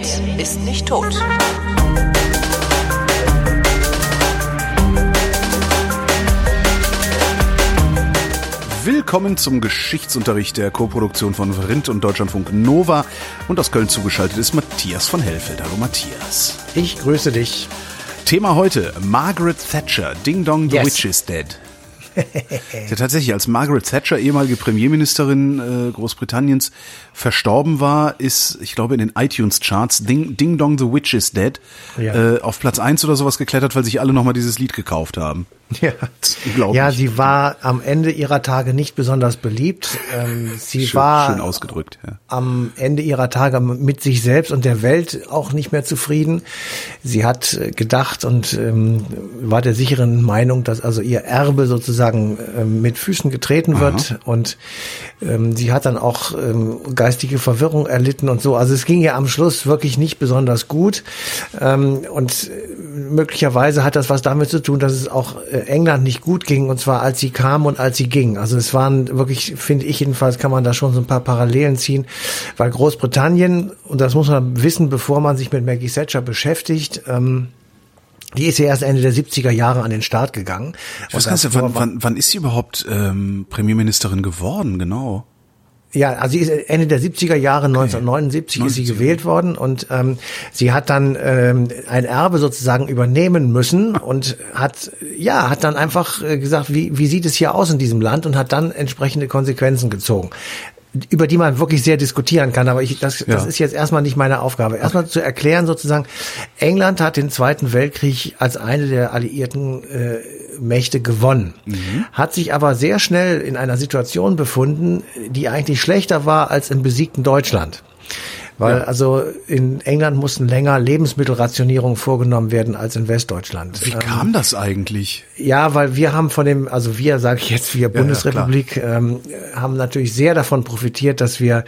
Internet ist nicht tot. Willkommen zum Geschichtsunterricht der Koproduktion von Vrindt und Deutschlandfunk Nova. Und aus Köln zugeschaltet ist Matthias von Hellfeld. Hallo Matthias. Ich grüße dich. Thema heute, Margaret Thatcher, Ding Dong, The Yes. Witch is Dead. ja, tatsächlich, als Margaret Thatcher, ehemalige Premierministerin äh, Großbritanniens, verstorben war, ist, ich glaube, in den iTunes-Charts Ding, Ding Dong, The Witch is Dead Ja. äh, auf Platz 1 oder sowas geklettert, weil sich alle nochmal dieses Lied gekauft haben. Ja. Ja, sie war am Ende ihrer Tage nicht besonders beliebt. Ähm, sie Schön, war schön ausgedrückt. Ja. am Ende ihrer Tage mit sich selbst und der Welt auch nicht mehr zufrieden. Sie hat äh, gedacht und ähm, war der sicheren Meinung, dass also ihr Erbe sozusagen ähm, mit Füßen getreten wird und ähm, sie hat dann auch ähm, geistige Verwirrung erlitten und so. Also es ging ihr am Schluss wirklich nicht besonders gut ähm, und äh, möglicherweise hat das was damit zu tun, dass es auch äh, England nicht gut ging und zwar als sie kam und als sie ging. Also es waren wirklich, finde ich jedenfalls, kann man da schon so ein paar Parallelen ziehen, weil Großbritannien, und das muss man wissen, bevor man sich mit Maggie Thatcher beschäftigt, ähm, die ist ja erst Ende der 70er Jahre an den Start gegangen. Ich weiß Und gar nicht, davor wann, wann, wann ist sie überhaupt ähm, Premierministerin geworden, genau? Ja, also sie ist Ende der 70er Jahre, 1979 ist sie 79. gewählt worden und ähm, sie hat dann ähm, ein Erbe sozusagen übernehmen müssen und hat ja hat dann einfach äh, gesagt, wie wie sieht es hier aus in diesem Land und hat dann entsprechende Konsequenzen gezogen über die man wirklich sehr diskutieren kann, aber ich, das, das Ja. ist jetzt erstmal nicht meine Aufgabe. Erstmal zu erklären sozusagen, England hat den Zweiten Weltkrieg als eine der alliierten äh, Mächte gewonnen, hat sich aber sehr schnell in einer Situation befunden, die eigentlich schlechter war als im besiegten Deutschland. Weil Ja. also in England mussten länger Lebensmittelrationierungen vorgenommen werden als in Westdeutschland. Wie kam das eigentlich? Ja, weil wir haben von dem, also wir, sage ich jetzt, wir Bundesrepublik, ähm, haben natürlich sehr davon profitiert, dass wir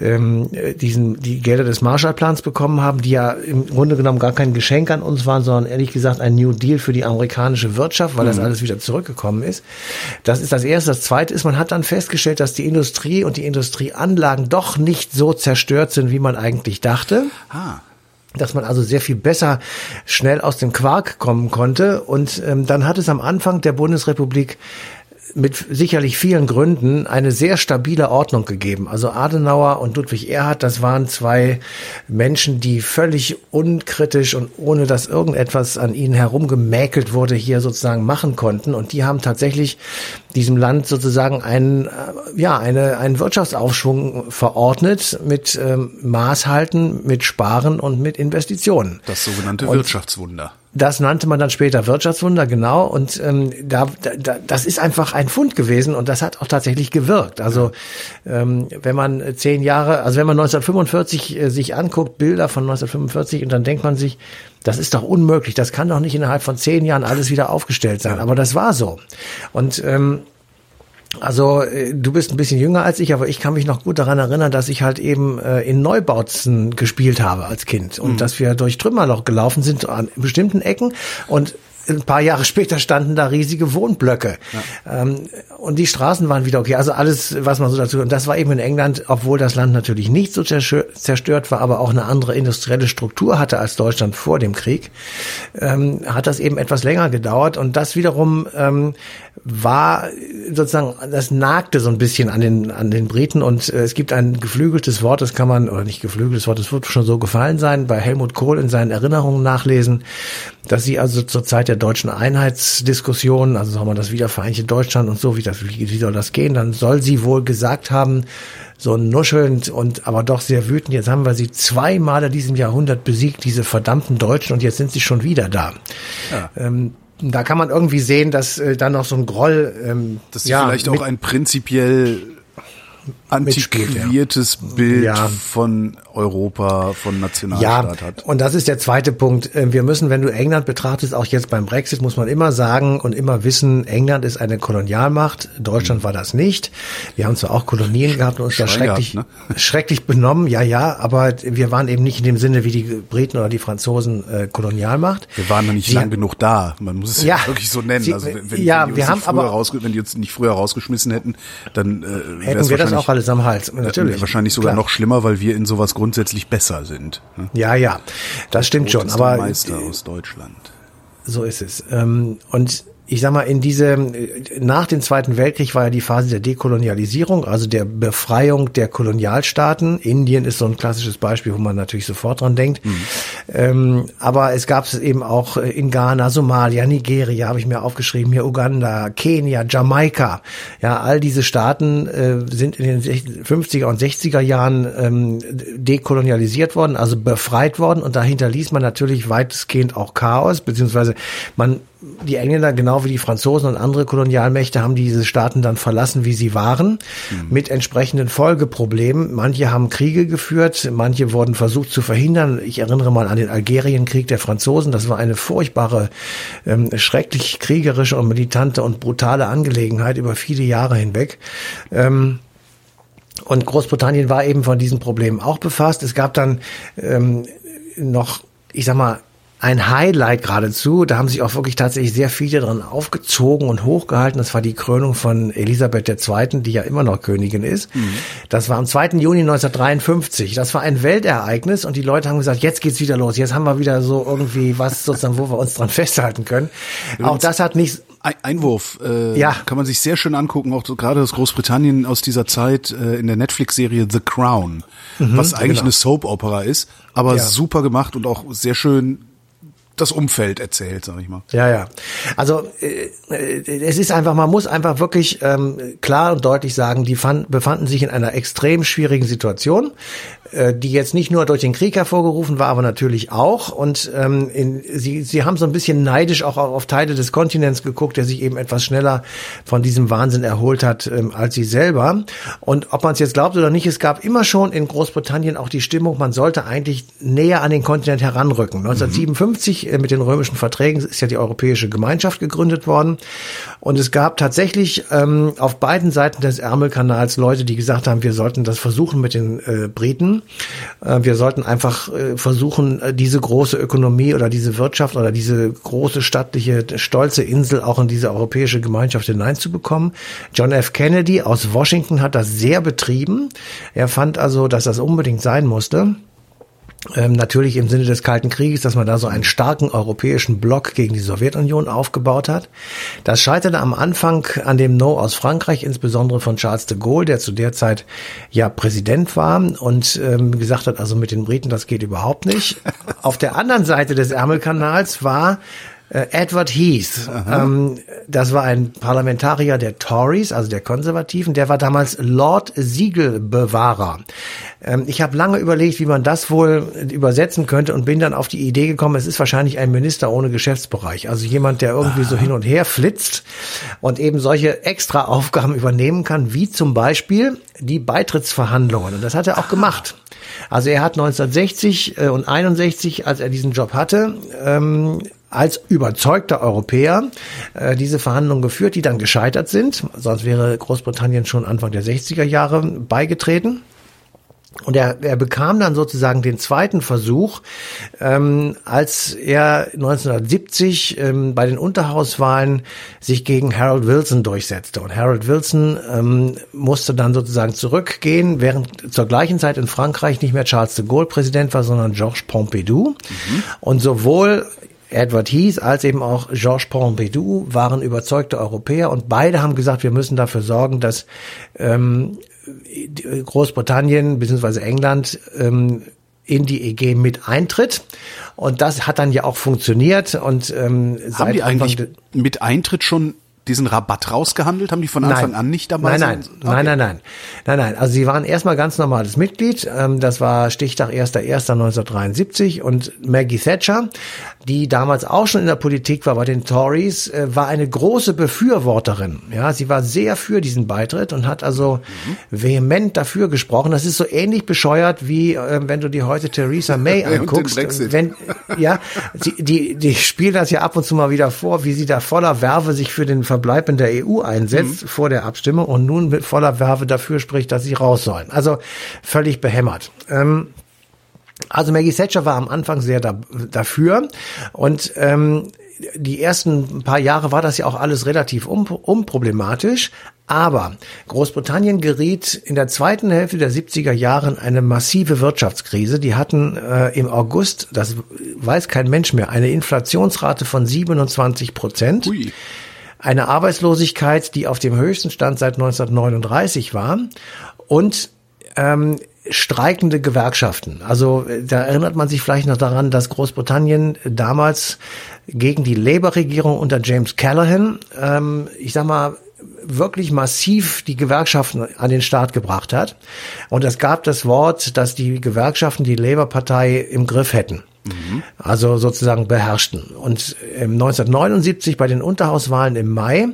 ähm, diesen die Gelder des Marshallplans bekommen haben, die ja im Grunde genommen gar kein Geschenk an uns waren, sondern ehrlich gesagt ein New Deal für die amerikanische Wirtschaft, weil das alles wieder zurückgekommen ist. Das ist das Erste. Das Zweite ist, man hat dann festgestellt, dass die Industrie und die Industrieanlagen doch nicht so zerstört sind, wie man eigentlich dachte Ah, dass man also sehr viel besser schnell aus dem Quark kommen konnte. Und ähm, dann hat es am Anfang der Bundesrepublik mit sicherlich vielen Gründen eine sehr stabile Ordnung gegeben. Also Adenauer und Ludwig Erhard, das waren zwei Menschen, die völlig unkritisch und ohne dass irgendetwas an ihnen herumgemäkelt wurde, hier sozusagen machen konnten. Und die haben tatsächlich diesem Land sozusagen einen, äh, ja, eine, einen Wirtschaftsaufschwung verordnet mit ähm, Maßhalten, mit Sparen und mit Investitionen. das sogenannte Und- Wirtschaftswunder. Das nannte man dann später Wirtschaftswunder, genau. Und ähm, da, da, das ist einfach ein Fund gewesen und das hat auch tatsächlich gewirkt. Also ähm, wenn man zehn Jahre, also wenn man 1945 äh, sich anguckt, Bilder von 1945 und dann denkt man sich, das ist doch unmöglich, das kann doch nicht innerhalb von zehn Jahren alles wieder aufgestellt sein. Aber das war so. Und ähm, also äh, du bist ein bisschen jünger als ich, aber ich kann mich noch gut daran erinnern, dass ich halt eben äh, in Neubautzen gespielt habe als Kind und dass wir durch Trümmerloch gelaufen sind an bestimmten Ecken und ein paar Jahre später standen da riesige Wohnblöcke. Ähm, und die Straßen waren wieder okay. Also alles, was man so dazu. Und das war eben in England, obwohl das Land natürlich nicht so zerstö- zerstört war, aber auch eine andere industrielle Struktur hatte als Deutschland vor dem Krieg, ähm, hat das eben etwas länger gedauert. Und das wiederum ähm, war sozusagen, das nagte so ein bisschen an den, an den Briten. Und äh, es gibt ein geflügeltes Wort, das kann man, oder nicht geflügeltes Wort, das wird schon so gefallen sein, bei Helmut Kohl in seinen Erinnerungen nachlesen, dass sie also zur Zeit der deutschen Einheitsdiskussion, also sagen wir das wiedervereinigte Deutschland und so, wie, das, wie, wie soll das gehen, dann soll sie wohl gesagt haben, so nuschelnd und aber doch sehr wütend, jetzt haben wir sie zweimal in diesem Jahrhundert besiegt, diese verdammten Deutschen, und jetzt sind sie schon wieder da. Ja. Ähm, da kann man irgendwie sehen, dass äh, dann noch so ein Groll ähm, Dass sie ja, vielleicht auch ein prinzipiell Mitspielt, ja. antiquiertes Bild Ja. von Europa, von Ja, Nationalstaat hat. und das ist der zweite Punkt. Äh, Wir müssen, wenn du England betrachtest, auch jetzt beim Brexit, muss man immer sagen und immer wissen, England ist eine Kolonialmacht, Deutschland war das nicht. Wir haben zwar auch Kolonien gehabt und uns da schrecklich, gehabt, schrecklich benommen, ja, ja, aber wir waren eben nicht in dem Sinne wie die Briten oder die Franzosen äh, Kolonialmacht. Wir waren noch nicht Sie- lang genug da. Man muss es Ja. wirklich so nennen. Sie- also wenn, wenn, ja, wenn, die wir haben nicht früher aber- wenn die uns nicht früher rausgeschmissen hätten, dann äh, wäre es Hätten wir das wahrscheinlich auch alles am Hals, natürlich. Wahrscheinlich sogar Klar. noch schlimmer, weil wir in sowas grundsätzlich besser sind. Ne? Ja, ja, das stimmt schon. Aber Meister aus Deutschland. So ist es. Ähm, und ich sag mal, in diese, nach dem Zweiten Weltkrieg war ja die Phase der Dekolonialisierung, also der Befreiung der Kolonialstaaten. Indien ist so ein klassisches Beispiel, wo man natürlich sofort dran denkt. Mhm. Ähm, aber es gab es eben auch in Ghana, Somalia, Nigeria, habe ich mir aufgeschrieben, hier Uganda, Kenia, Jamaika. Ja, all diese Staaten äh, sind in den 50er und 60er Jahren ähm, dekolonialisiert worden, also befreit worden. Und dahinter ließ man natürlich weitestgehend auch Chaos, beziehungsweise man die Engländer, genau wie die Franzosen und andere Kolonialmächte, haben diese Staaten dann verlassen, wie sie waren, mhm. mit entsprechenden Folgeproblemen. Manche haben Kriege geführt, manche wurden versucht zu verhindern. Ich erinnere mal an den Algerienkrieg der Franzosen. Das war eine furchtbare, ähm, schrecklich kriegerische und militante und brutale Angelegenheit über viele Jahre hinweg. Ähm, und Großbritannien war eben von diesen Problemen auch befasst. Es gab dann ähm, noch, ich sag mal, ein Highlight geradezu. Da haben sich auch wirklich tatsächlich sehr viele dran aufgezogen und hochgehalten. Das war die Krönung von Elisabeth II., die ja immer noch Königin ist. Mhm. Das war am 2. Juni 1953. Das war ein Weltereignis und die Leute haben gesagt, jetzt geht's wieder los. Jetzt haben wir wieder so irgendwie was sozusagen, wo wir uns dran festhalten können. Übrigens, auch das hat nicht Einwurf äh, ja. kann man sich sehr schön angucken, auch so, gerade das Großbritannien aus dieser Zeit äh, in der Netflix-Serie The Crown, mhm, was eigentlich genau. eine Soap-Opera ist, aber ja. super gemacht und auch sehr schön das Umfeld erzählt, sag ich mal. Ja, ja. Also äh, es ist einfach, man muss einfach wirklich ähm, klar und deutlich sagen, die fand, befanden sich in einer extrem schwierigen Situation. Äh, die jetzt nicht nur durch den Krieg hervorgerufen war, aber natürlich auch. Und ähm, in, sie, sie haben so ein bisschen neidisch auch auf Teile des Kontinents geguckt, der sich eben etwas schneller von diesem Wahnsinn erholt hat ähm, als sie selber. Und ob man es jetzt glaubt oder nicht, es gab immer schon in Großbritannien auch die Stimmung, man sollte eigentlich näher an den Kontinent heranrücken. 1957 mhm. äh, mit den römischen Verträgen ist ja die Europäische Gemeinschaft gegründet worden. Und es gab tatsächlich ähm, auf beiden Seiten des Ärmelkanals Leute, die gesagt haben, wir sollten das versuchen mit den äh, Briten. Äh, wir sollten einfach äh, versuchen, äh, diese große Ökonomie oder diese Wirtschaft oder diese große stattliche, stolze Insel auch in diese europäische Gemeinschaft hineinzubekommen. John F. Kennedy aus Washington hat das sehr betrieben. Er fand also, dass das unbedingt sein musste. Ähm, natürlich im Sinne des Kalten Krieges, dass man da so einen starken europäischen Block gegen die Sowjetunion aufgebaut hat. Das scheiterte am Anfang an dem No aus Frankreich, insbesondere von Charles de Gaulle, der zu der Zeit ja Präsident war und ähm, gesagt hat, also mit den Briten, das geht überhaupt nicht. Auf der anderen Seite des Ärmelkanals war Edward Heath, ähm, das war ein Parlamentarier der Tories, also der Konservativen, der war damals Lord Siegelbewahrer. Ähm, ich habe lange überlegt, wie man das wohl übersetzen könnte und bin dann auf die Idee gekommen, es ist wahrscheinlich ein Minister ohne Geschäftsbereich, also jemand, der irgendwie so hin und her flitzt und eben solche extra Aufgaben übernehmen kann, wie zum Beispiel die Beitrittsverhandlungen. Und das hat er auch gemacht. Also er hat 1960 äh, und 61, als er diesen Job hatte, ähm, als überzeugter Europäer äh, diese Verhandlungen geführt, die dann gescheitert sind. Sonst wäre Großbritannien schon Anfang der 60er Jahre beigetreten. Und er, er bekam dann sozusagen den zweiten Versuch, ähm, als er 1970 ähm, bei den Unterhauswahlen sich gegen Harold Wilson durchsetzte. Und Harold Wilson ähm, musste dann sozusagen zurückgehen, während zur gleichen Zeit in Frankreich nicht mehr Charles de Gaulle Präsident war, sondern Georges Pompidou. Mhm. Und sowohl Edward Heath als eben auch Georges Pompidou waren überzeugte Europäer und beide haben gesagt, wir müssen dafür sorgen, dass ähm, Großbritannien bzw. England ähm, in die EG mit eintritt. Und das hat dann ja auch funktioniert. Und ähm, haben die eigentlich mit Eintritt schon diesen Rabatt rausgehandelt? Haben die von Anfang nein. an nicht dabei? Nein, nein, okay. nein, nein, nein, nein, nein. Also sie waren erstmal ganz normales Mitglied. Ähm, das war Stichtag 1.1.1973 und Maggie Thatcher, die damals auch schon in der Politik war bei den Tories, äh, war eine große Befürworterin. Ja, sie war sehr für diesen Beitritt und hat also mhm. vehement dafür gesprochen. Das ist so ähnlich bescheuert wie äh, wenn du dir heute Theresa May anguckst. wenn ja, sie, die die spielt das ja ab und zu mal wieder vor, wie sie da voller Werbe sich für den Ver Verbleib in der EU einsetzt mhm. vor der Abstimmung und nun mit voller Werbe dafür spricht, dass sie raus sollen. Also völlig behämmert. Ähm, also Maggie Thatcher war am Anfang sehr da, dafür und ähm, die ersten paar Jahre war das ja auch alles relativ un unproblematisch. Aber Großbritannien geriet in der zweiten Hälfte der 70er Jahre in eine massive Wirtschaftskrise. Die hatten äh, im August, das weiß kein Mensch mehr, eine Inflationsrate von 27 Prozent. Ui. Eine Arbeitslosigkeit, die auf dem höchsten Stand seit 1939 war. Und ähm, streikende Gewerkschaften. Also da erinnert man sich vielleicht noch daran, dass Großbritannien damals gegen die Labour-Regierung unter James Callaghan, ähm, ich sag mal, wirklich massiv die Gewerkschaften an den Start gebracht hat. Und es gab das Wort, dass die Gewerkschaften die Labour-Partei im Griff hätten. Mhm. Also sozusagen beherrschten. Und 1979 bei den Unterhauswahlen im Mai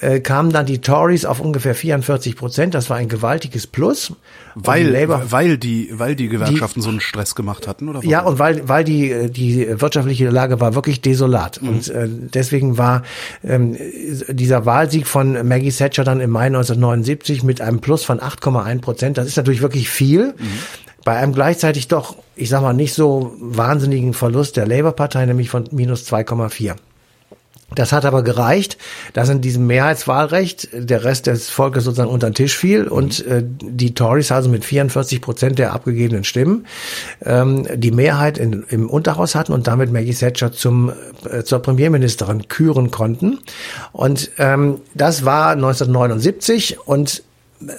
äh, kamen dann die Tories auf ungefähr 44 Prozent. Das war ein gewaltiges Plus. Weil, Labour, weil die, weil die Gewerkschaften die, so einen Stress gemacht hatten, oder? Ja, und weil, weil die, die wirtschaftliche Lage war wirklich desolat. Mhm. Und äh, deswegen war ähm, dieser Wahlsieg von Maggie Thatcher dann im Mai 1979 mit einem Plus von 8,1 Prozent. Das ist natürlich wirklich viel. Mhm. Bei einem gleichzeitig doch, ich sag mal, nicht so wahnsinnigen Verlust der Labour-Partei, nämlich von minus 2,4. Das hat aber gereicht, dass in diesem Mehrheitswahlrecht der Rest des Volkes sozusagen unter den Tisch fiel und äh, die Tories also mit 44 Prozent der abgegebenen Stimmen ähm, die Mehrheit in, im Unterhaus hatten und damit Maggie Thatcher zum, äh, zur Premierministerin küren konnten. Und ähm, das war 1979 und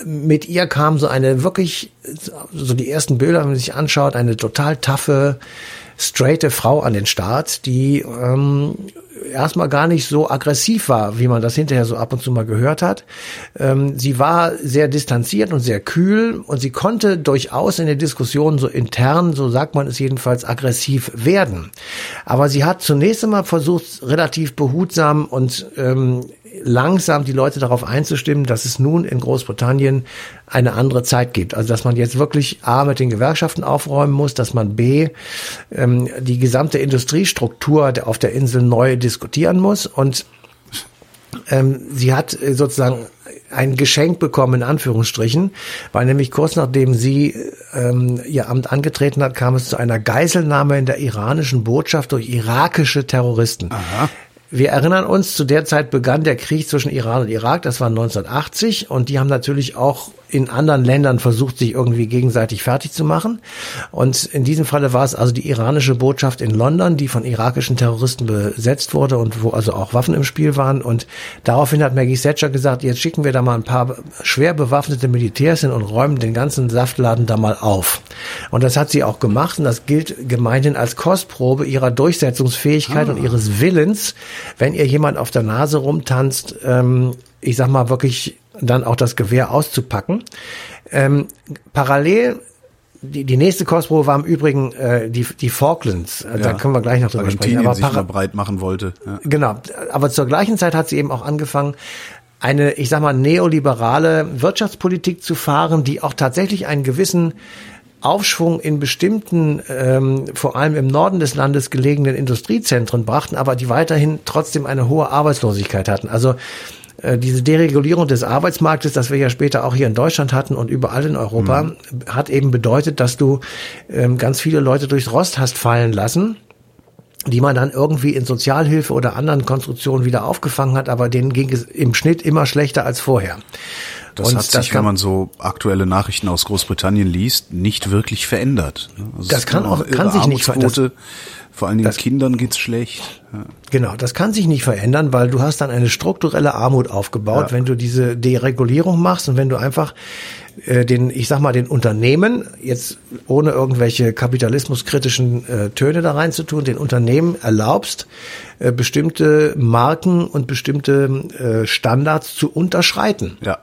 mit ihr kam so eine wirklich, so die ersten Bilder, wenn man sich anschaut, eine total taffe, straighte Frau an den Start, die ähm, erstmal gar nicht so aggressiv war, wie man das hinterher so ab und zu mal gehört hat. Ähm, sie war sehr distanziert und sehr kühl und sie konnte durchaus in der Diskussion so intern, so sagt man es jedenfalls, aggressiv werden. Aber sie hat zunächst einmal versucht, relativ behutsam und ähm, langsam die Leute darauf einzustimmen, dass es nun in Großbritannien eine andere Zeit gibt. Also dass man jetzt wirklich A mit den Gewerkschaften aufräumen muss, dass man B ähm, die gesamte Industriestruktur auf der Insel neu diskutieren muss und ähm, sie hat äh, sozusagen ein Geschenk bekommen, in Anführungsstrichen, weil nämlich kurz nachdem sie ähm, ihr Amt angetreten hat, kam es zu einer Geiselnahme in der iranischen Botschaft durch irakische Terroristen. Aha. Wir erinnern uns, zu der Zeit begann der Krieg zwischen Iran und Irak, das war 1980 und die haben natürlich auch in anderen Ländern versucht, sich irgendwie gegenseitig fertig zu machen. Und in diesem Falle war es also die iranische Botschaft in London, die von irakischen Terroristen besetzt wurde und wo also auch Waffen im Spiel waren. Und daraufhin hat Maggie Thatcher gesagt, jetzt schicken wir da mal ein paar schwer bewaffnete Militärs hin und räumen den ganzen Saftladen da mal auf. Und das hat sie auch gemacht und das gilt gemeinhin als Kostprobe ihrer Durchsetzungsfähigkeit ah. und ihres Willens, wenn ihr jemand auf der Nase rumtanzt, ähm, ich sag mal wirklich dann auch das Gewehr auszupacken. Ähm, parallel die, die nächste Kostprobe war im Übrigen äh, die, die Falklands. Ja, da können wir gleich noch drüber sprechen. Aber sich mal breit machen wollte. Ja. Genau. Aber zur gleichen Zeit hat sie eben auch angefangen, eine, ich sag mal, neoliberale Wirtschaftspolitik zu fahren, die auch tatsächlich einen gewissen Aufschwung in bestimmten, ähm, vor allem im Norden des Landes gelegenen Industriezentren brachten, aber die weiterhin trotzdem eine hohe Arbeitslosigkeit hatten. Also äh, diese Deregulierung des Arbeitsmarktes, das wir ja später auch hier in Deutschland hatten und überall in Europa, mhm. hat eben bedeutet, dass du ähm, ganz viele Leute durchs Rost hast fallen lassen die man dann irgendwie in Sozialhilfe oder anderen Konstruktionen wieder aufgefangen hat, aber denen ging es im Schnitt immer schlechter als vorher. Das und hat sich, kann, wenn man so aktuelle Nachrichten aus Großbritannien liest, nicht wirklich verändert. Also das kann auch kann sich nicht verändern. Vor allen Dingen das, Kindern geht's schlecht. Ja. Genau, das kann sich nicht verändern, weil du hast dann eine strukturelle Armut aufgebaut, ja. wenn du diese Deregulierung machst und wenn du einfach äh, den, ich sag mal, den Unternehmen, jetzt ohne irgendwelche kapitalismuskritischen äh, Töne da reinzutun, den Unternehmen erlaubst, äh, bestimmte Marken und bestimmte äh, Standards zu unterschreiten. Ja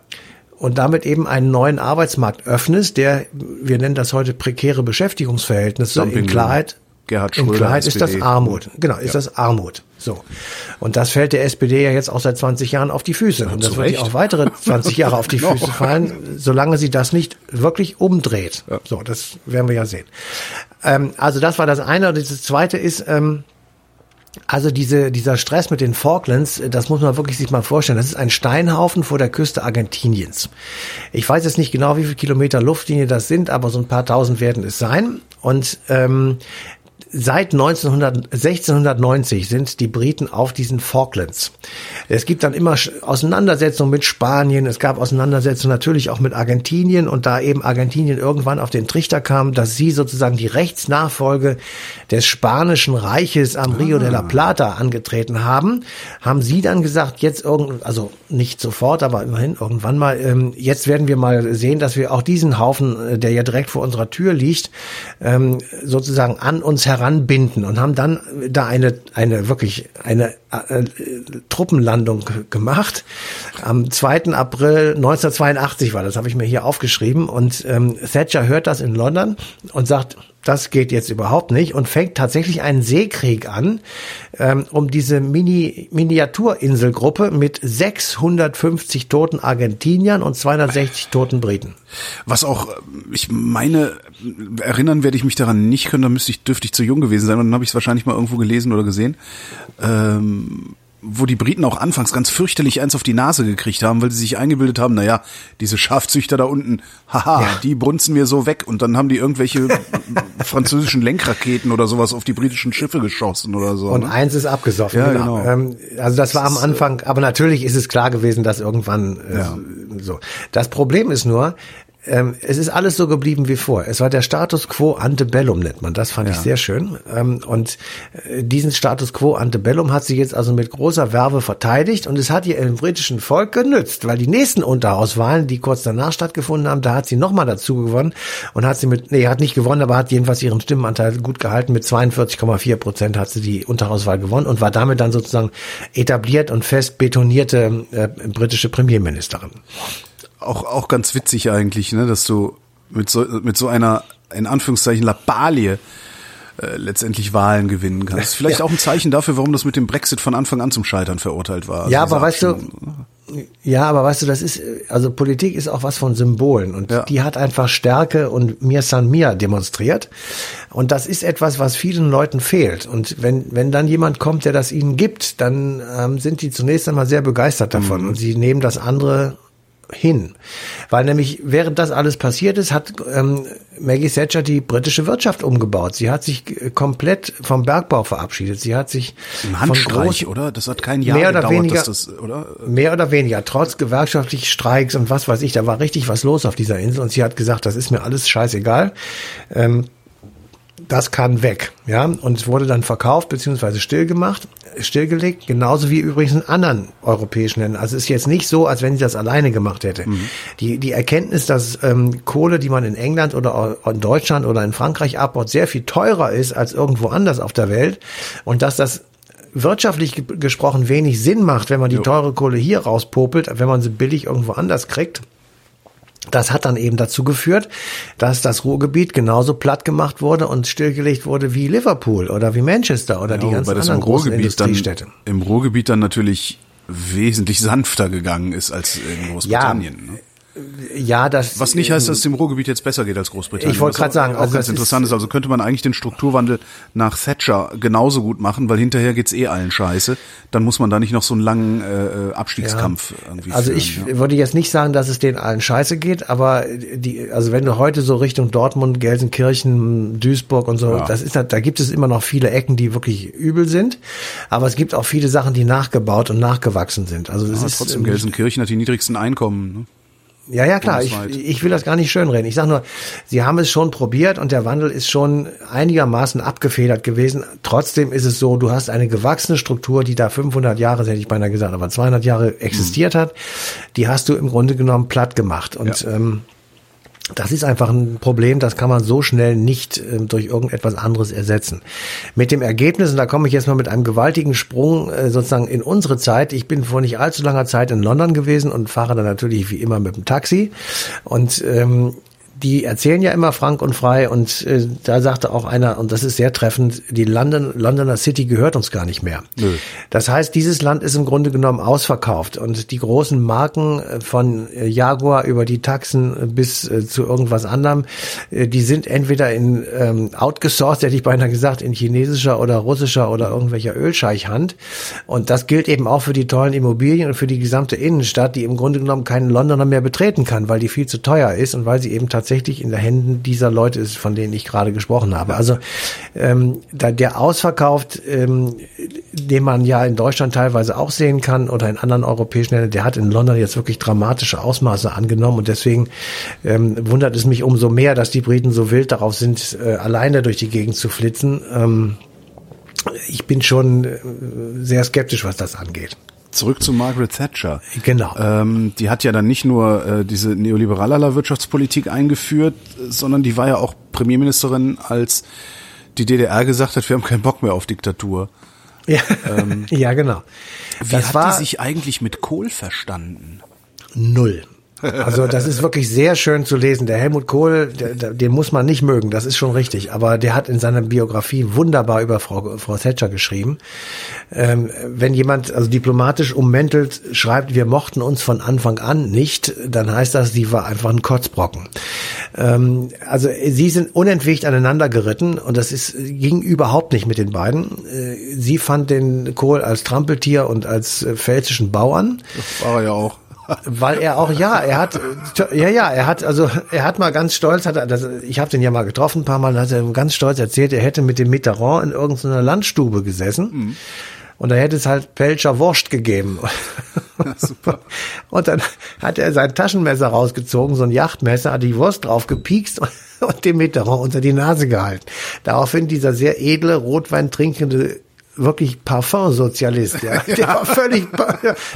und damit eben einen neuen Arbeitsmarkt öffnest, der, wir nennen das heute prekäre Beschäftigungsverhältnisse, Dumping in Klarheit Gerhard Schröder. In Klarheit ist das Armut. Genau, ist ja. das Armut. So. Und das fällt der SPD ja jetzt auch seit 20 Jahren auf die Füße. Und das wird auch weitere 20 Jahre auf die Füße fallen, solange sie das nicht wirklich umdreht. Ja. So, das werden wir ja sehen. Ähm, also das war das eine. Und das zweite ist, ähm, also diese, dieser Stress mit den Falklands, das muss man wirklich sich mal vorstellen. Das ist ein Steinhaufen vor der Küste Argentiniens. Ich weiß jetzt nicht genau, wie viele Kilometer Luftlinie das sind, aber so ein paar tausend werden es sein. Und ähm, seit 1900, 1690 sind die Briten auf diesen Falklands. Es gibt dann immer Auseinandersetzungen mit Spanien, es gab Auseinandersetzungen natürlich auch mit Argentinien und da eben Argentinien irgendwann auf den Trichter kam, dass sie sozusagen die Rechtsnachfolge des spanischen Reiches am Rio de la ah. Plata angetreten haben, haben sie dann gesagt, jetzt irgend, also nicht sofort, aber immerhin irgendwann mal, ähm, jetzt werden wir mal sehen, dass wir auch diesen Haufen, äh, der ja direkt vor unserer Tür liegt, ähm, sozusagen an uns heranbinden und haben dann da eine, eine wirklich eine äh, Truppenlandung gemacht. Am 2. April 1982 war das, habe ich mir hier aufgeschrieben. Und ähm, Thatcher hört das in London und sagt, das geht jetzt überhaupt nicht und fängt tatsächlich einen Seekrieg an, ähm, um diese Mini Miniaturinselgruppe mit 650 toten Argentiniern und 260 toten Briten. Was auch, äh, ich meine, erinnern werde ich mich daran nicht können, da müsste ich, dürfte ich zu jung gewesen sein und dann habe ich es wahrscheinlich mal irgendwo gelesen oder gesehen. Ähm, wo die Briten auch anfangs ganz fürchterlich eins auf die Nase gekriegt haben, weil sie sich eingebildet haben, naja, diese Schafzüchter da unten, haha, ja. die brunzen mir so weg und dann haben die irgendwelche französischen Lenkraketen oder sowas auf die britischen Schiffe geschossen oder so. Und ne? eins ist abgesoffen. Ja, genau. genau. Ähm, also das war am Anfang, aber natürlich ist es klar gewesen, dass irgendwann äh, ja. so. Das Problem ist nur, ähm, es ist alles so geblieben wie vor. Es war der Status quo ante bellum, nennt man das, fand ja. ich sehr schön. Ähm, und äh, diesen Status quo ante bellum hat sie jetzt also mit großer Werbe verteidigt und es hat ihr im britischen Volk genützt, weil die nächsten Unterhauswahlen, die kurz danach stattgefunden haben, da hat sie nochmal dazu gewonnen und hat sie mit, nee, hat nicht gewonnen, aber hat jedenfalls ihren Stimmenanteil gut gehalten. Mit 42,4 Prozent hat sie die Unterhauswahl gewonnen und war damit dann sozusagen etabliert und fest betonierte äh, britische Premierministerin auch, auch ganz witzig eigentlich, ne, dass du mit so, mit so einer, in Anführungszeichen, Lappalie äh, letztendlich Wahlen gewinnen kannst. Vielleicht ja. auch ein Zeichen dafür, warum das mit dem Brexit von Anfang an zum Scheitern verurteilt war. Ja, also aber weißt du, ja, aber weißt du, das ist, also Politik ist auch was von Symbolen und ja. die hat einfach Stärke und mir san mir demonstriert. Und das ist etwas, was vielen Leuten fehlt. Und wenn, wenn dann jemand kommt, der das ihnen gibt, dann ähm, sind die zunächst einmal sehr begeistert davon mhm. und sie nehmen das andere hin. Weil nämlich während das alles passiert ist, hat ähm, Maggie Thatcher die britische Wirtschaft umgebaut. Sie hat sich äh, komplett vom Bergbau verabschiedet. Sie hat sich Im Handstreich, oder? Das hat kein Jahr mehr oder gedauert, weniger, das, oder? Mehr oder weniger, trotz gewerkschaftlichen Streiks und was weiß ich, da war richtig was los auf dieser Insel und sie hat gesagt, das ist mir alles scheißegal. Ähm, das kann weg, ja, und es wurde dann verkauft beziehungsweise stillgemacht, stillgelegt, genauso wie übrigens in anderen europäischen Ländern. Also es ist jetzt nicht so, als wenn sie das alleine gemacht hätte. Mhm. Die die Erkenntnis, dass ähm, Kohle, die man in England oder in Deutschland oder in Frankreich abbaut, sehr viel teurer ist als irgendwo anders auf der Welt und dass das wirtschaftlich gesprochen wenig Sinn macht, wenn man die teure Kohle hier rauspopelt, wenn man sie billig irgendwo anders kriegt das hat dann eben dazu geführt, dass das Ruhrgebiet genauso platt gemacht wurde und stillgelegt wurde wie Liverpool oder wie Manchester oder ja, die ganzen anderen großen Industriestädte. Dann, Im Ruhrgebiet dann natürlich wesentlich sanfter gegangen ist als in Großbritannien. Ja, ne? Ja, das. Was nicht heißt, dass es dem Ruhrgebiet jetzt besser geht als Großbritannien. Ich wollte gerade sagen, auch also ganz interessant ist. Also könnte man eigentlich den Strukturwandel nach Thatcher genauso gut machen, weil hinterher geht's eh allen Scheiße. Dann muss man da nicht noch so einen langen äh, Abstiegskampf ja. irgendwie. Also führen, ich ja. würde jetzt nicht sagen, dass es denen allen Scheiße geht, aber die, also wenn du heute so Richtung Dortmund, Gelsenkirchen, Duisburg und so, ja. das ist, da gibt es immer noch viele Ecken, die wirklich übel sind, aber es gibt auch viele Sachen, die nachgebaut und nachgewachsen sind. Also das ist trotzdem Gelsenkirchen hat die niedrigsten Einkommen. Ne? Ja, ja, klar. Ich, ich will das gar nicht schönreden. Ich sage nur, sie haben es schon probiert und der Wandel ist schon einigermaßen abgefedert gewesen. Trotzdem ist es so, du hast eine gewachsene Struktur, die da 500 Jahre, hätte ich beinahe gesagt, aber 200 Jahre existiert mhm. hat. Die hast du im Grunde genommen platt gemacht. Und ja. ähm, das ist einfach ein Problem, das kann man so schnell nicht äh, durch irgendetwas anderes ersetzen. Mit dem Ergebnis, und da komme ich jetzt mal mit einem gewaltigen Sprung äh, sozusagen in unsere Zeit. Ich bin vor nicht allzu langer Zeit in London gewesen und fahre dann natürlich wie immer mit dem Taxi. Und ähm, die erzählen ja immer frank und frei und äh, da sagte auch einer, und das ist sehr treffend, die London, Londoner City gehört uns gar nicht mehr. Nö. Das heißt, dieses Land ist im Grunde genommen ausverkauft und die großen Marken äh, von äh, Jaguar über die Taxen bis äh, zu irgendwas anderem, äh, die sind entweder in ähm, outgesourced, hätte ich beinahe gesagt, in chinesischer oder russischer oder irgendwelcher Ölscheichhand. Und das gilt eben auch für die tollen Immobilien und für die gesamte Innenstadt, die im Grunde genommen keinen Londoner mehr betreten kann, weil die viel zu teuer ist und weil sie eben tatsächlich tatsächlich in den Händen dieser Leute ist, von denen ich gerade gesprochen habe. Also ähm, da der ausverkauft, ähm, den man ja in Deutschland teilweise auch sehen kann oder in anderen europäischen Ländern, der hat in London jetzt wirklich dramatische Ausmaße angenommen und deswegen ähm, wundert es mich umso mehr, dass die Briten so wild darauf sind, äh, alleine durch die Gegend zu flitzen. Ähm, ich bin schon äh, sehr skeptisch, was das angeht. Zurück zu Margaret Thatcher. Genau. Ähm, die hat ja dann nicht nur äh, diese neoliberale Wirtschaftspolitik eingeführt, sondern die war ja auch Premierministerin, als die DDR gesagt hat, wir haben keinen Bock mehr auf Diktatur. Ja, ähm, ja genau. Wie das hat war, die sich eigentlich mit Kohl verstanden? Null. Also das ist wirklich sehr schön zu lesen. Der Helmut Kohl, der, den muss man nicht mögen, das ist schon richtig. Aber der hat in seiner Biografie wunderbar über Frau, Frau Thatcher geschrieben. Ähm, wenn jemand also diplomatisch ummäntelt schreibt, wir mochten uns von Anfang an nicht, dann heißt das, sie war einfach ein Kotzbrocken. Ähm, also sie sind unentwegt aneinander geritten und das ist, ging überhaupt nicht mit den beiden. Äh, sie fand den Kohl als Trampeltier und als äh, pfälzischen Bauern. Das war er ja auch. Weil er auch, ja, er hat, ja, ja, er hat, also er hat mal ganz stolz, hat er, das, ich habe den ja mal getroffen, ein paar Mal, hat er ganz stolz erzählt, er hätte mit dem Mitterrand in irgendeiner Landstube gesessen. Mhm. Und da hätte es halt Pelcher Wurst gegeben. Ja, super. Und dann hat er sein Taschenmesser rausgezogen, so ein Yachtmesser, hat die Wurst drauf gepiekst und dem Mitterrand unter die Nase gehalten. Daraufhin dieser sehr edle, Rotwein trinkende wirklich Parfum-Sozialist, ja. Der war völlig,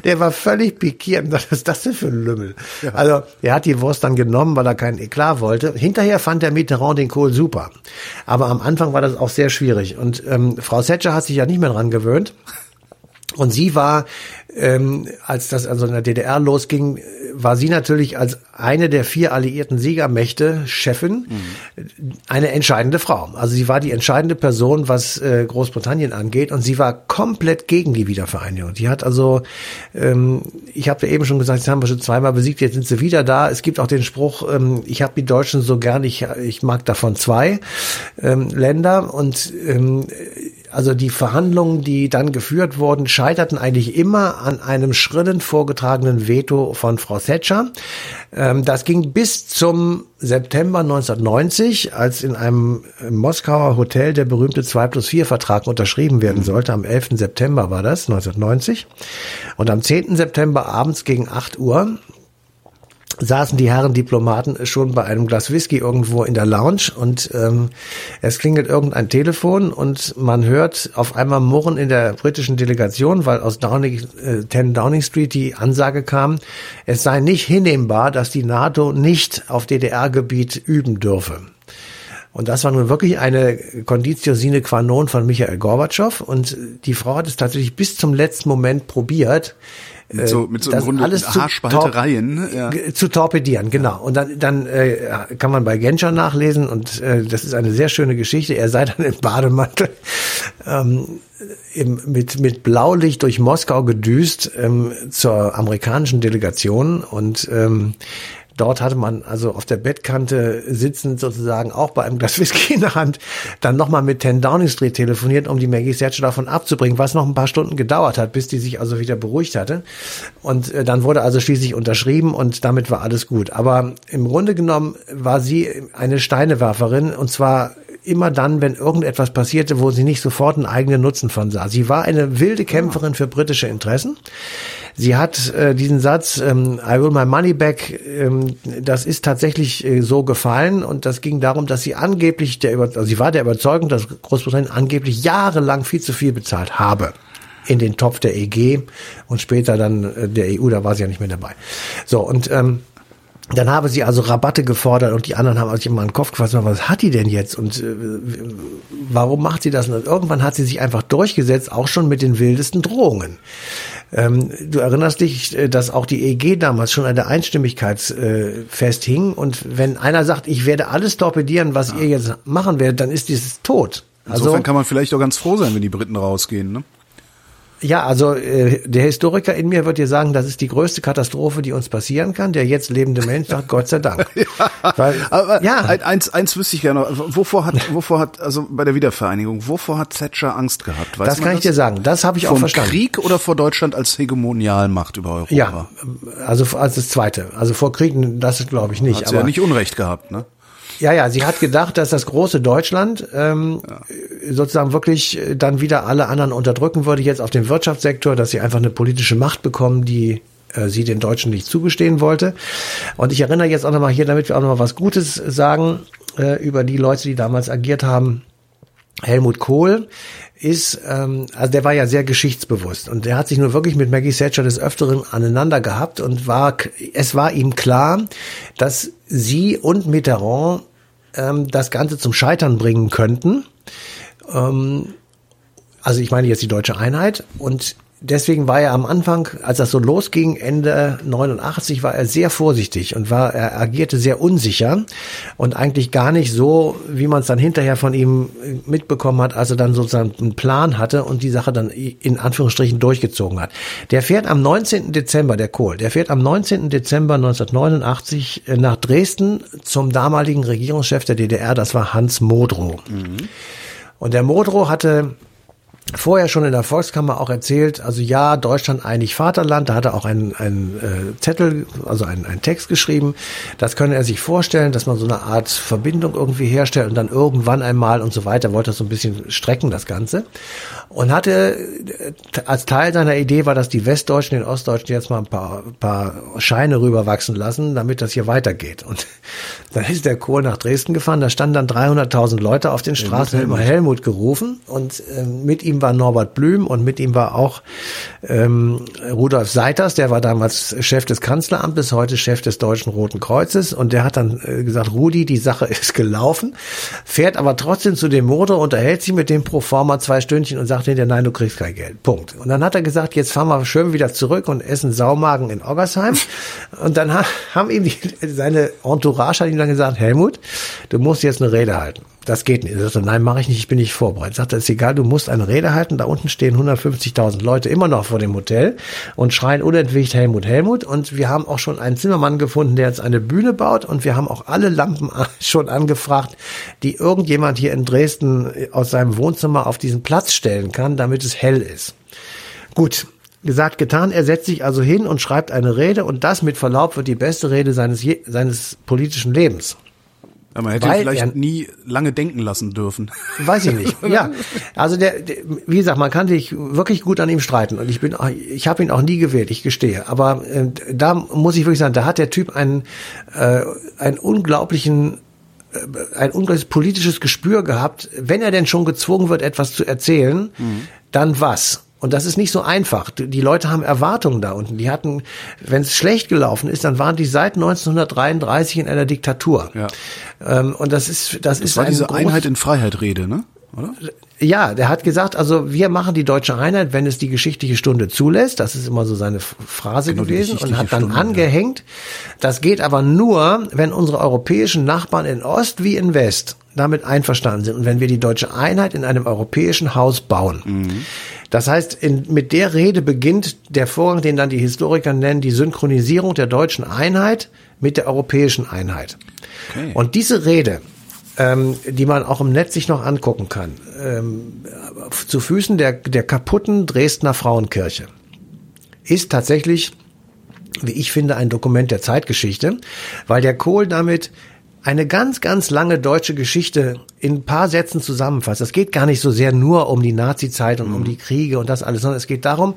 der war völlig pikiert. Was ist das denn für ein Lümmel? Ja. Also, er hat die Wurst dann genommen, weil er keinen Eklat wollte. Hinterher fand der Mitterrand den Kohl super. Aber am Anfang war das auch sehr schwierig. Und ähm, Frau Thatcher hat sich ja nicht mehr dran gewöhnt. Und sie war, ähm, als das also in der DDR losging, war sie natürlich als eine der vier alliierten Siegermächte Chefin mhm. eine entscheidende Frau. Also sie war die entscheidende Person, was äh, Großbritannien angeht und sie war komplett gegen die Wiedervereinigung. Die hat also, ähm, ich habe ja eben schon gesagt, sie haben wir schon zweimal besiegt, jetzt sind sie wieder da. Es gibt auch den Spruch, ähm, ich habe die Deutschen so gern, ich, ich mag davon zwei ähm, Länder und ähm, also die Verhandlungen, die dann geführt wurden, scheiterten eigentlich immer an einem schrillen vorgetragenen Veto von Frau Thatcher. Ähm, das ging bis zum September 1990, als in einem Moskauer Hotel der berühmte 2 plus 4 Vertrag unterschrieben werden sollte. Am 11. September war das, 1990. Und am 10. September abends gegen 8 Uhr saßen die Herren Diplomaten schon bei einem Glas Whisky irgendwo in der Lounge und ähm, es klingelt irgendein Telefon und man hört auf einmal Murren in der britischen Delegation, weil aus Downing, äh, 10 Downing Street die Ansage kam, es sei nicht hinnehmbar, dass die NATO nicht auf DDR-Gebiet üben dürfe. Und das war nun wirklich eine Conditio sine qua non von Michael Gorbatschow. Und die Frau hat es tatsächlich bis zum letzten Moment probiert, mit so, mit so im Grunde alles Haarspaltereien. Ja. Zu torpedieren, genau. Und dann, dann äh, kann man bei Genscher nachlesen und äh, das ist eine sehr schöne Geschichte. Er sei dann im Bademantel ähm, im, mit, mit Blaulicht durch Moskau gedüst ähm, zur amerikanischen Delegation und ähm, Dort hatte man also auf der Bettkante sitzend sozusagen auch bei einem Glas Whisky in der Hand dann nochmal mit 10 Downing Street telefoniert, um die Maggie Thatcher davon abzubringen, was noch ein paar Stunden gedauert hat, bis die sich also wieder beruhigt hatte. Und äh, dann wurde also schließlich unterschrieben und damit war alles gut. Aber im Grunde genommen war sie eine Steinewerferin und zwar immer dann, wenn irgendetwas passierte, wo sie nicht sofort einen eigenen Nutzen von sah. Sie war eine wilde Kämpferin für britische Interessen. Sie hat äh, diesen Satz, ähm, I will my money back, ähm, das ist tatsächlich äh, so gefallen und das ging darum, dass sie angeblich, der also sie war der Überzeugung, dass Großbritannien angeblich jahrelang viel zu viel bezahlt habe in den Topf der EG und später dann äh, der EU, da war sie ja nicht mehr dabei. So, und ähm, dann habe sie also Rabatte gefordert und die anderen haben sich immer an den Kopf gefasst, was hat die denn jetzt und äh, warum macht sie das? Und irgendwann hat sie sich einfach durchgesetzt, auch schon mit den wildesten Drohungen. Ähm, du erinnerst dich, äh, dass auch die EG damals schon an der Einstimmigkeit äh, festhing und wenn einer sagt, ich werde alles torpedieren, was ja. ihr jetzt machen werdet, dann ist dieses tot. Also, Insofern kann man vielleicht auch ganz froh sein, wenn die Briten rausgehen, ne? Ja, also äh, der Historiker in mir wird dir sagen, das ist die größte Katastrophe, die uns passieren kann. Der jetzt lebende Mensch sagt Gott sei Dank. ja, Weil, aber ja. eins, eins wüsste ich gerne noch. Wovor hat, wovor hat, also bei der Wiedervereinigung, wovor hat Thatcher Angst gehabt? Weiß das kann das? ich dir sagen. Das habe ich Vom auch verstanden. Krieg oder vor Deutschland als Hegemonialmacht über Europa? Ja, also als das Zweite. Also vor Krieg, das glaube ich nicht. Hat sie aber ja nicht Unrecht gehabt, ne? Ja, ja, sie hat gedacht, dass das große Deutschland ähm, ja. sozusagen wirklich dann wieder alle anderen unterdrücken würde, jetzt auf dem Wirtschaftssektor, dass sie einfach eine politische Macht bekommen, die äh, sie den Deutschen nicht zugestehen wollte. Und ich erinnere jetzt auch nochmal hier, damit wir auch nochmal was Gutes sagen äh, über die Leute, die damals agiert haben. Helmut Kohl ist, ähm, also der war ja sehr geschichtsbewusst und der hat sich nur wirklich mit Maggie Thatcher des Öfteren aneinander gehabt und war, es war ihm klar, dass sie und Mitterrand ähm, das Ganze zum Scheitern bringen könnten. Ähm, also ich meine jetzt die deutsche Einheit und deswegen war er am Anfang, als das so losging, Ende 89, war er sehr vorsichtig und war, er agierte sehr unsicher und eigentlich gar nicht so, wie man es dann hinterher von ihm mitbekommen hat, als er dann sozusagen einen Plan hatte und die Sache dann in Anführungsstrichen durchgezogen hat. Der fährt am 19. Dezember, der Kohl, der fährt am 19. Dezember 1989 äh, nach Dresden zum damaligen Regierungschef der DDR, das war Hans Modrow. Mhm. Und der Modrow hatte vorher schon in der Volkskammer auch erzählt, also ja, Deutschland eigentlich Vaterland, da hat er auch einen, einen äh, Zettel, also einen, einen Text geschrieben. Das könne er sich vorstellen, dass man so eine Art Verbindung irgendwie herstellt und dann irgendwann einmal und so weiter, wollte das so ein bisschen strecken, das Ganze. Und hatte, äh, als Teil seiner Idee war, dass die Westdeutschen den Ostdeutschen jetzt mal ein paar, paar Scheine rüberwachsen lassen, damit das hier weitergeht. Und dann ist der Kohl nach Dresden gefahren, da standen dann 300.000 Leute auf den Straßen, Helmut, Helmut gerufen und äh, mit ihm war Norbert Blüm und mit ihm war auch ähm, Rudolf Seiters, der war damals Chef des Kanzleramtes, heute Chef des Deutschen Roten Kreuzes und der hat dann äh, gesagt, Rudi, die Sache ist gelaufen, fährt aber trotzdem zu dem Motor, unterhält sich mit dem pro forma zwei Stündchen und sagt hinterher, nein, du kriegst kein Geld. Punkt. Und dann hat er gesagt, jetzt fahren wir schön wieder zurück und essen Saumagen in Oggersheim. Und dann haben ihm die, seine Entourage hat ihm dann gesagt, Helmut, du musst jetzt eine Rede halten das geht nicht. Er sagte, nein, mache ich nicht, ich bin nicht vorbereitet. Sagt er, ist egal, du musst eine Rede halten. Da unten stehen 150.000 Leute immer noch vor dem Hotel und schreien unentwegt Helmut, Helmut. Und wir haben auch schon einen Zimmermann gefunden, der jetzt eine Bühne baut. Und wir haben auch alle Lampen schon angefragt, die irgendjemand hier in Dresden aus seinem Wohnzimmer auf diesen Platz stellen kann, damit es hell ist. Gut, gesagt, getan. Er setzt sich also hin und schreibt eine Rede und das mit Verlaub wird die beste Rede seines, seines politischen Lebens. Ja, man hätte ihn vielleicht er, nie lange denken lassen dürfen. Weiß ich nicht. Ja, also der, der, wie gesagt, man kann sich wirklich gut an ihm streiten und ich bin, ich habe ihn auch nie gewählt, ich gestehe. Aber äh, da muss ich wirklich sagen, da hat der Typ einen, äh, einen unglaublichen äh, ein unglaubliches politisches Gespür gehabt. Wenn er denn schon gezwungen wird, etwas zu erzählen, mhm. dann was? Und das ist nicht so einfach. Die Leute haben Erwartungen da unten. Die hatten, wenn es schlecht gelaufen ist, dann waren die seit 1933 in einer Diktatur. Ja. Ähm, und das ist, das, das ist war diese Einheit in Freiheit Rede, ne? Oder? Ja, der hat gesagt, also wir machen die deutsche Einheit, wenn es die geschichtliche Stunde zulässt. Das ist immer so seine Phrase genau, gewesen und hat dann Stunde, angehängt. Ja. Das geht aber nur, wenn unsere europäischen Nachbarn in Ost wie in West damit einverstanden sind und wenn wir die deutsche Einheit in einem europäischen Haus bauen. Mhm. Das heißt, in, mit der Rede beginnt der Vorgang, den dann die Historiker nennen, die Synchronisierung der deutschen Einheit mit der europäischen Einheit. Okay. Und diese Rede, ähm, die man auch im Netz sich noch angucken kann, ähm, zu Füßen der, der kaputten Dresdner Frauenkirche, ist tatsächlich, wie ich finde, ein Dokument der Zeitgeschichte, weil der Kohl damit eine ganz, ganz lange deutsche Geschichte in ein paar Sätzen zusammenfasst. Es geht gar nicht so sehr nur um die Nazi-Zeit und mhm. um die Kriege und das alles, sondern es geht darum,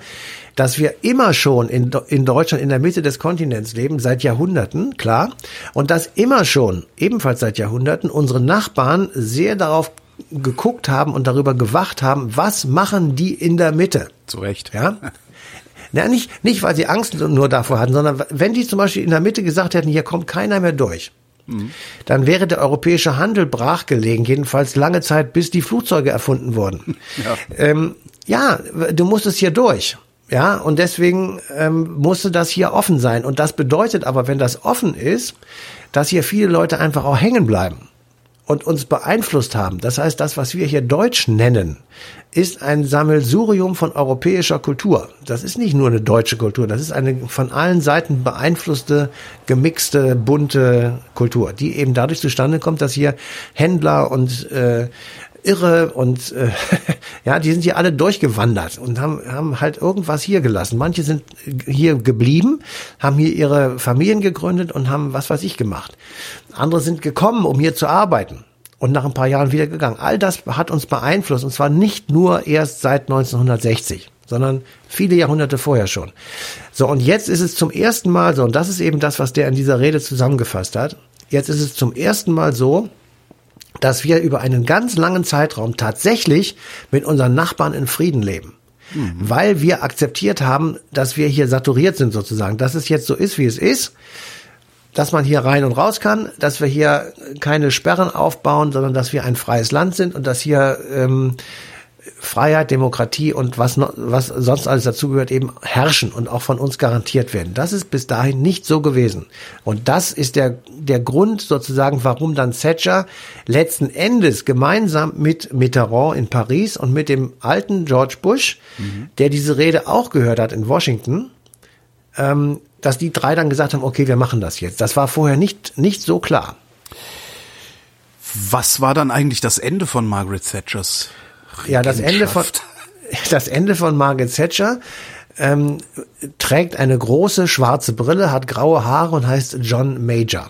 dass wir immer schon in, in Deutschland in der Mitte des Kontinents leben, seit Jahrhunderten, klar, und dass immer schon, ebenfalls seit Jahrhunderten, unsere Nachbarn sehr darauf geguckt haben und darüber gewacht haben, was machen die in der Mitte. Zu Recht. Ja. Na, nicht, nicht, weil sie Angst nur davor hatten, sondern wenn die zum Beispiel in der Mitte gesagt hätten, hier kommt keiner mehr durch, dann wäre der europäische Handel brachgelegen, jedenfalls lange Zeit, bis die Flugzeuge erfunden wurden. Ja, ähm, ja du musstest hier durch. Ja, und deswegen ähm, musste das hier offen sein. Und das bedeutet aber, wenn das offen ist, dass hier viele Leute einfach auch hängen bleiben. Und uns beeinflusst haben. Das heißt, das, was wir hier Deutsch nennen, ist ein Sammelsurium von europäischer Kultur. Das ist nicht nur eine deutsche Kultur, das ist eine von allen Seiten beeinflusste, gemixte, bunte Kultur, die eben dadurch zustande kommt, dass hier Händler und äh, Irre und äh, ja, die sind hier alle durchgewandert und haben, haben halt irgendwas hier gelassen. Manche sind hier geblieben, haben hier ihre Familien gegründet und haben was weiß ich gemacht. Andere sind gekommen, um hier zu arbeiten und nach ein paar Jahren wieder gegangen. All das hat uns beeinflusst und zwar nicht nur erst seit 1960 sondern viele Jahrhunderte vorher schon. So, und jetzt ist es zum ersten Mal so, und das ist eben das, was der in dieser Rede zusammengefasst hat, jetzt ist es zum ersten Mal so, dass wir über einen ganz langen Zeitraum tatsächlich mit unseren Nachbarn in Frieden leben. Mhm. Weil wir akzeptiert haben, dass wir hier saturiert sind sozusagen, dass es jetzt so ist, wie es ist dass man hier rein und raus kann, dass wir hier keine Sperren aufbauen, sondern dass wir ein freies Land sind und dass hier ähm, Freiheit, Demokratie und was, noch, was sonst alles dazugehört eben herrschen und auch von uns garantiert werden. Das ist bis dahin nicht so gewesen. Und das ist der, der Grund sozusagen, warum dann Thatcher letzten Endes gemeinsam mit Mitterrand in Paris und mit dem alten George Bush, mhm. der diese Rede auch gehört hat in Washington, ähm, dass die drei dann gesagt haben, okay, wir machen das jetzt. Das war vorher nicht, nicht so klar. Was war dann eigentlich das Ende von Margaret Thatchers? Ja, das Ende von, das Ende von Margaret Thatcher ähm, trägt eine große schwarze Brille, hat graue Haare und heißt John Major.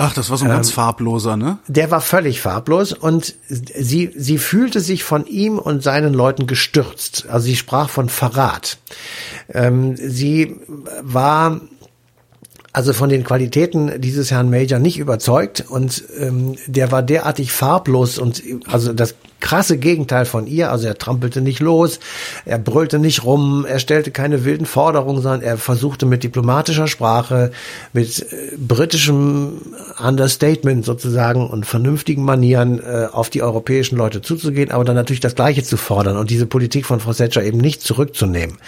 Ach, das war so ein ähm, ganz farbloser, ne? Der war völlig farblos und sie, sie fühlte sich von ihm und seinen Leuten gestürzt. Also sie sprach von Verrat. Ähm, sie war also von den Qualitäten dieses Herrn Major nicht überzeugt und ähm, der war derartig farblos und also das krasse Gegenteil von ihr. Also er trampelte nicht los, er brüllte nicht rum, er stellte keine wilden Forderungen, sondern er versuchte mit diplomatischer Sprache, mit äh, britischem Understatement sozusagen und vernünftigen Manieren äh, auf die europäischen Leute zuzugehen, aber dann natürlich das Gleiche zu fordern und diese Politik von Frau Thatcher eben nicht zurückzunehmen.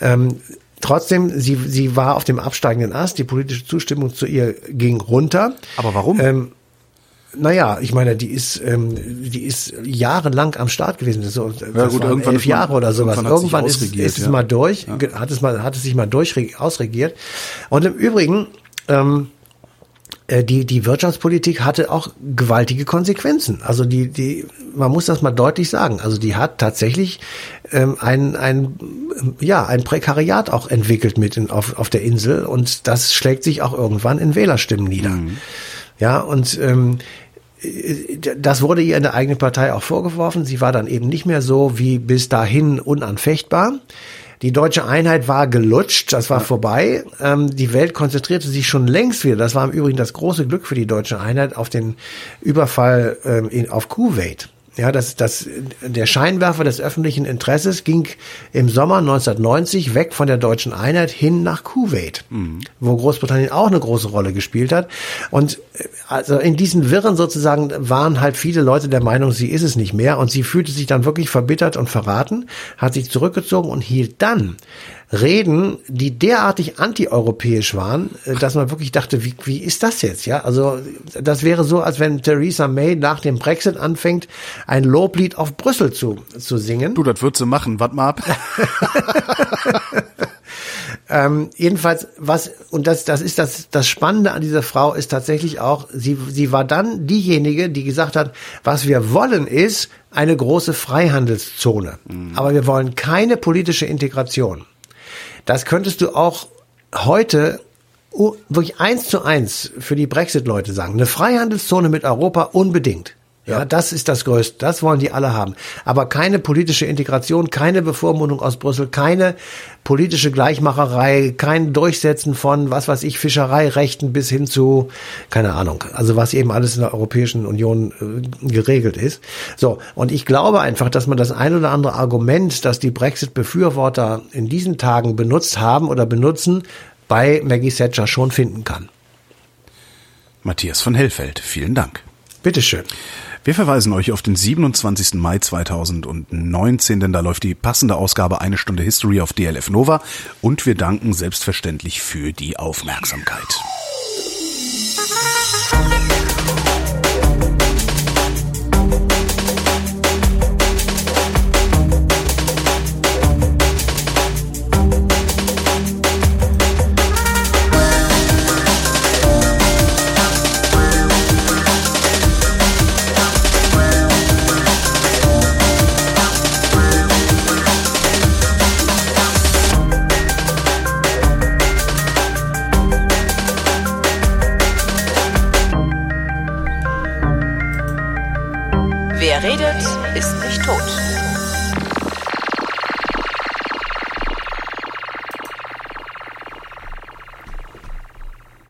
Ähm, Trotzdem, sie, sie war auf dem absteigenden Ast, die politische Zustimmung zu ihr ging runter. Aber warum? Ähm, naja, ich meine, die ist, ähm, die ist jahrelang am Start gewesen. So, ja, gut, irgendwann elf Jahre oder sowas. Irgendwann, ist, ist es ja. mal durch, ja. hat es mal, hat es sich mal durch ausregiert. Und im Übrigen, ähm, äh, die, die Wirtschaftspolitik hatte auch gewaltige Konsequenzen. Also die, die, man muss das mal deutlich sagen. Also die hat tatsächlich ähm, ein, ein, ja, ein Prekariat auch entwickelt mit in, auf, auf der Insel und das schlägt sich auch irgendwann in Wählerstimmen nieder. Mhm. Ja, und ähm, das wurde ihr in der eigenen Partei auch vorgeworfen. Sie war dann eben nicht mehr so wie bis dahin unanfechtbar. Die deutsche Einheit war gelutscht, das war vorbei. Ähm, die Welt konzentrierte sich schon längst wieder. Das war im Übrigen das große Glück für die deutsche Einheit auf den Überfall ähm, in, auf Kuwait. Ja, das, das, der Scheinwerfer des öffentlichen Interesses ging im Sommer 1990 weg von der deutschen Einheit hin nach Kuwait, mhm. wo Großbritannien auch eine große Rolle gespielt hat. Und äh, also in diesen Wirren sozusagen waren halt viele Leute der Meinung, sie ist es nicht mehr. Und sie fühlte sich dann wirklich verbittert und verraten, hat sich zurückgezogen und hielt dann Reden, die derartig antieuropäisch waren, äh, dass man wirklich dachte, wie, wie ist das jetzt? Ja, also das wäre so, als wenn Theresa May nach dem Brexit anfängt, ein Loblied auf Brüssel zu, zu singen. Du, das würdest sie machen, warte mal ab. ähm, jedenfalls, was, und das, das ist das, das Spannende an dieser Frau ist tatsächlich auch, sie, sie war dann diejenige, die gesagt hat, was wir wollen ist eine große Freihandelszone. Mhm. Aber wir wollen keine politische Integration. Das könntest du auch heute wirklich eins zu eins für die Brexit-Leute sagen. Eine Freihandelszone mit Europa unbedingt. Ja, das ist das Größte. Das wollen die alle haben. Aber keine politische Integration, keine Bevormundung aus Brüssel, keine politische Gleichmacherei, kein Durchsetzen von, was weiß ich, Fischereirechten bis hin zu, keine Ahnung, also was eben alles in der Europäischen Union äh, geregelt ist. So. Und ich glaube einfach, dass man das ein oder andere Argument, das die Brexit-Befürworter in diesen Tagen benutzt haben oder benutzen, bei Maggie Thatcher schon finden kann. Matthias von Hellfeld, vielen Dank. Bitteschön. Wir verweisen euch auf den 27. Mai 2019, denn da läuft die passende Ausgabe Eine Stunde History auf DLF Nova und wir danken selbstverständlich für die Aufmerksamkeit.